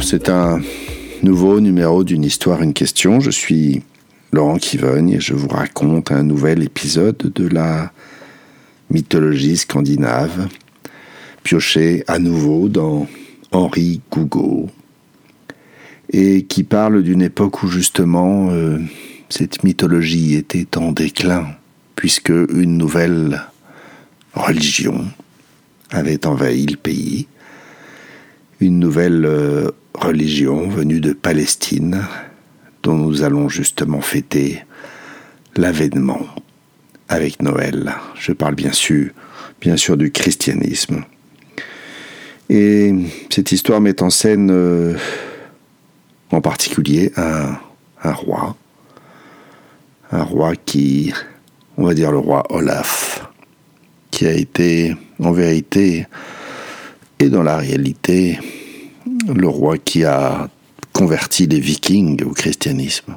C'est un nouveau numéro d'une histoire, une question. Je suis Laurent Kivogne et je vous raconte un nouvel épisode de la mythologie scandinave, pioché à nouveau dans Henri Gougaud, et qui parle d'une époque où justement euh, cette mythologie était en déclin, puisque une nouvelle religion avait envahi le pays une nouvelle euh, religion venue de Palestine dont nous allons justement fêter l'avènement avec Noël. Je parle bien sûr, bien sûr du christianisme. Et cette histoire met en scène euh, en particulier un, un roi, un roi qui, on va dire le roi Olaf, qui a été en vérité et dans la réalité, le roi qui a converti les vikings au christianisme.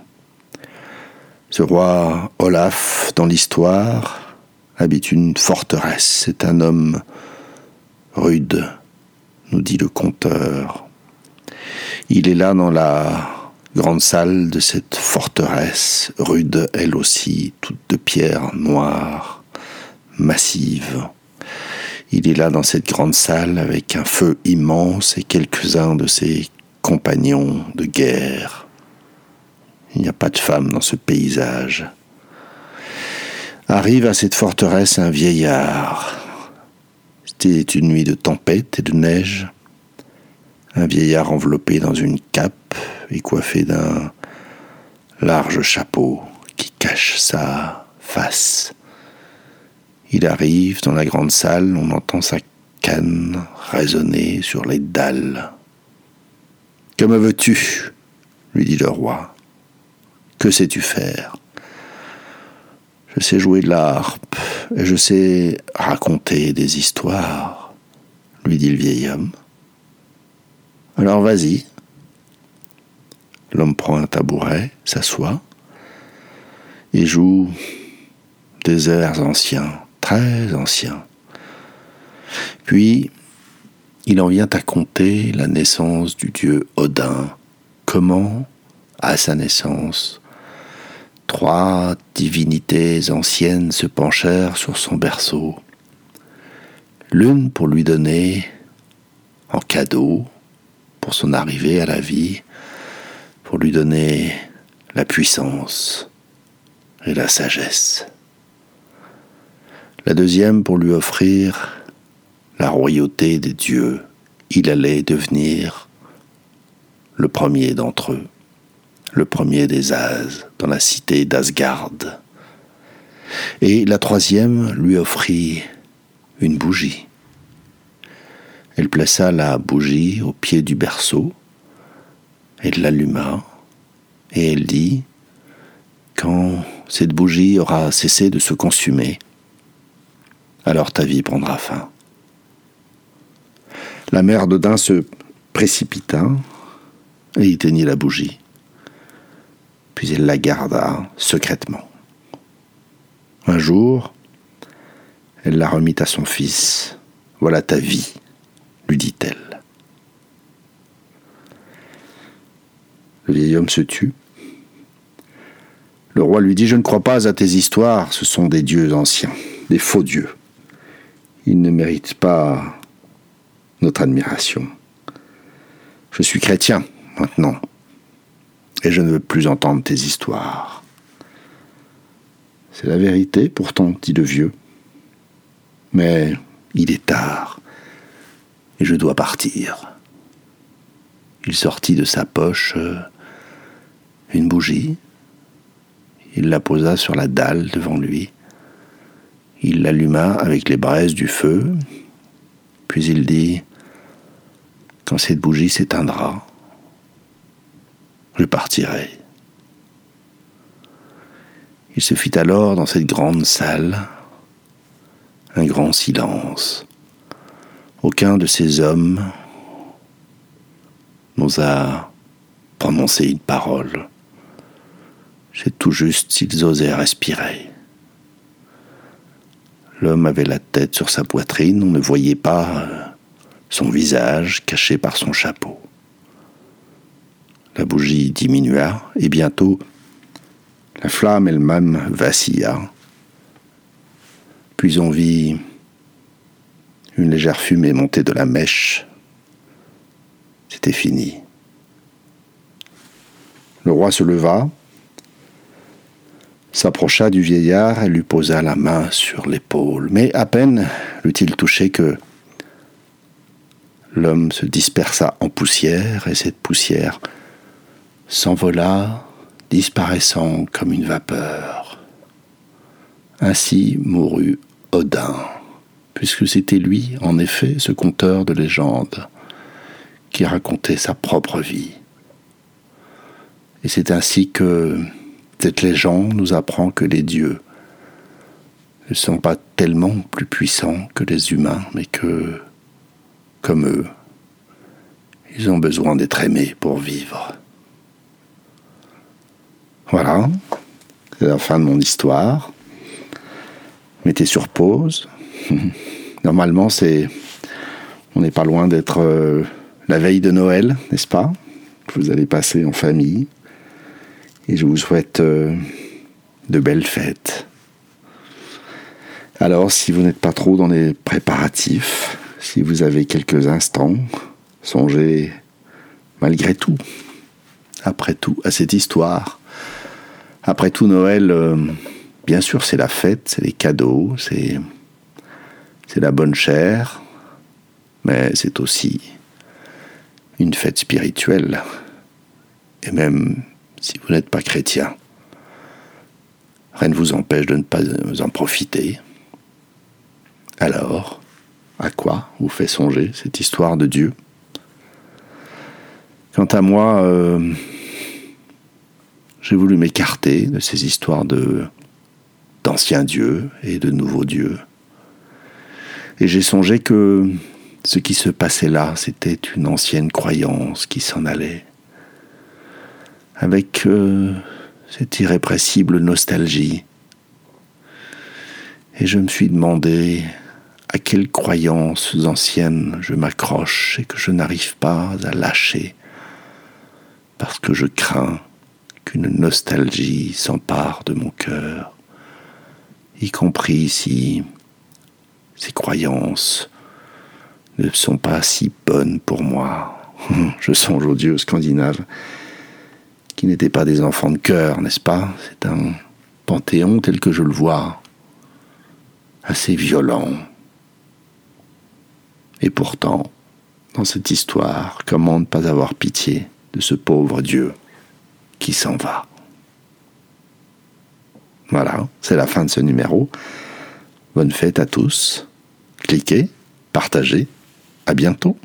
Ce roi Olaf, dans l'histoire, habite une forteresse. C'est un homme rude, nous dit le conteur. Il est là dans la grande salle de cette forteresse, rude elle aussi, toute de pierre noire, massive. Il est là dans cette grande salle avec un feu immense et quelques-uns de ses compagnons de guerre. Il n'y a pas de femme dans ce paysage. Arrive à cette forteresse un vieillard. C'était une nuit de tempête et de neige. Un vieillard enveloppé dans une cape et coiffé d'un large chapeau qui cache sa face. Il arrive dans la grande salle, on entend sa canne résonner sur les dalles. Que me veux-tu? lui dit le roi. Que sais-tu faire? Je sais jouer de l'harpe et je sais raconter des histoires, lui dit le vieil homme. Alors vas-y. L'homme prend un tabouret, s'assoit et joue des airs anciens très ancien. Puis, il en vient à compter la naissance du dieu Odin. Comment, à sa naissance, trois divinités anciennes se penchèrent sur son berceau. L'une pour lui donner en cadeau, pour son arrivée à la vie, pour lui donner la puissance et la sagesse la deuxième pour lui offrir la royauté des dieux. Il allait devenir le premier d'entre eux, le premier des As dans la cité d'Asgard. Et la troisième lui offrit une bougie. Elle plaça la bougie au pied du berceau, elle l'alluma, et elle dit, quand cette bougie aura cessé de se consumer, alors ta vie prendra fin. La mère d'Odin se précipita et éteignit la bougie. Puis elle la garda secrètement. Un jour, elle la remit à son fils. Voilà ta vie, lui dit-elle. Le vieil homme se tut. Le roi lui dit, Je ne crois pas à tes histoires, ce sont des dieux anciens, des faux dieux il ne mérite pas notre admiration. Je suis chrétien maintenant, et je ne veux plus entendre tes histoires. C'est la vérité, pourtant, dit le vieux. Mais il est tard, et je dois partir. Il sortit de sa poche euh, une bougie, il la posa sur la dalle devant lui, il l'alluma avec les braises du feu, puis il dit, Quand cette bougie s'éteindra, je partirai. Il se fit alors dans cette grande salle un grand silence. Aucun de ces hommes n'osa prononcer une parole. C'est tout juste s'ils osaient respirer. L'homme avait la tête sur sa poitrine, on ne voyait pas euh, son visage caché par son chapeau. La bougie diminua, et bientôt la flamme elle-même vacilla. Puis on vit une légère fumée monter de la mèche. C'était fini. Le roi se leva, s'approcha du vieillard et lui posa la main sur l'épaule. Mais à peine l'eut-il touché que l'homme se dispersa en poussière et cette poussière s'envola, disparaissant comme une vapeur. Ainsi mourut Odin, puisque c'était lui, en effet, ce conteur de légendes, qui racontait sa propre vie. Et c'est ainsi que cette légende nous apprend que les dieux ne sont pas tellement plus puissants que les humains, mais que, comme eux, ils ont besoin d'être aimés pour vivre. Voilà, c'est la fin de mon histoire. Mettez sur pause. Normalement, c'est, on n'est pas loin d'être euh, la veille de Noël, n'est-ce pas? Vous allez passer en famille. Et je vous souhaite euh, de belles fêtes. Alors, si vous n'êtes pas trop dans les préparatifs, si vous avez quelques instants, songez malgré tout, après tout, à cette histoire. Après tout, Noël, euh, bien sûr, c'est la fête, c'est les cadeaux, c'est, c'est la bonne chair, mais c'est aussi une fête spirituelle. Et même si vous n'êtes pas chrétien, rien ne vous empêche de ne pas en profiter. Alors, à quoi vous fait songer cette histoire de Dieu? Quant à moi, euh, j'ai voulu m'écarter de ces histoires d'anciens dieux et de nouveaux dieux. Et j'ai songé que ce qui se passait là, c'était une ancienne croyance qui s'en allait, avec euh, cette irrépressible nostalgie. Et je me suis demandé à quelles croyances anciennes je m'accroche et que je n'arrive pas à lâcher, parce que je crains qu'une nostalgie s'empare de mon cœur, y compris si ces croyances ne sont pas si bonnes pour moi. Je songe aux dieux scandinaves qui n'étaient pas des enfants de cœur, n'est-ce pas? C'est un panthéon tel que je le vois, assez violent. Et pourtant, dans cette histoire, comment ne pas avoir pitié de ce pauvre Dieu qui s'en va? Voilà, c'est la fin de ce numéro. Bonne fête à tous. Cliquez, partagez. À bientôt.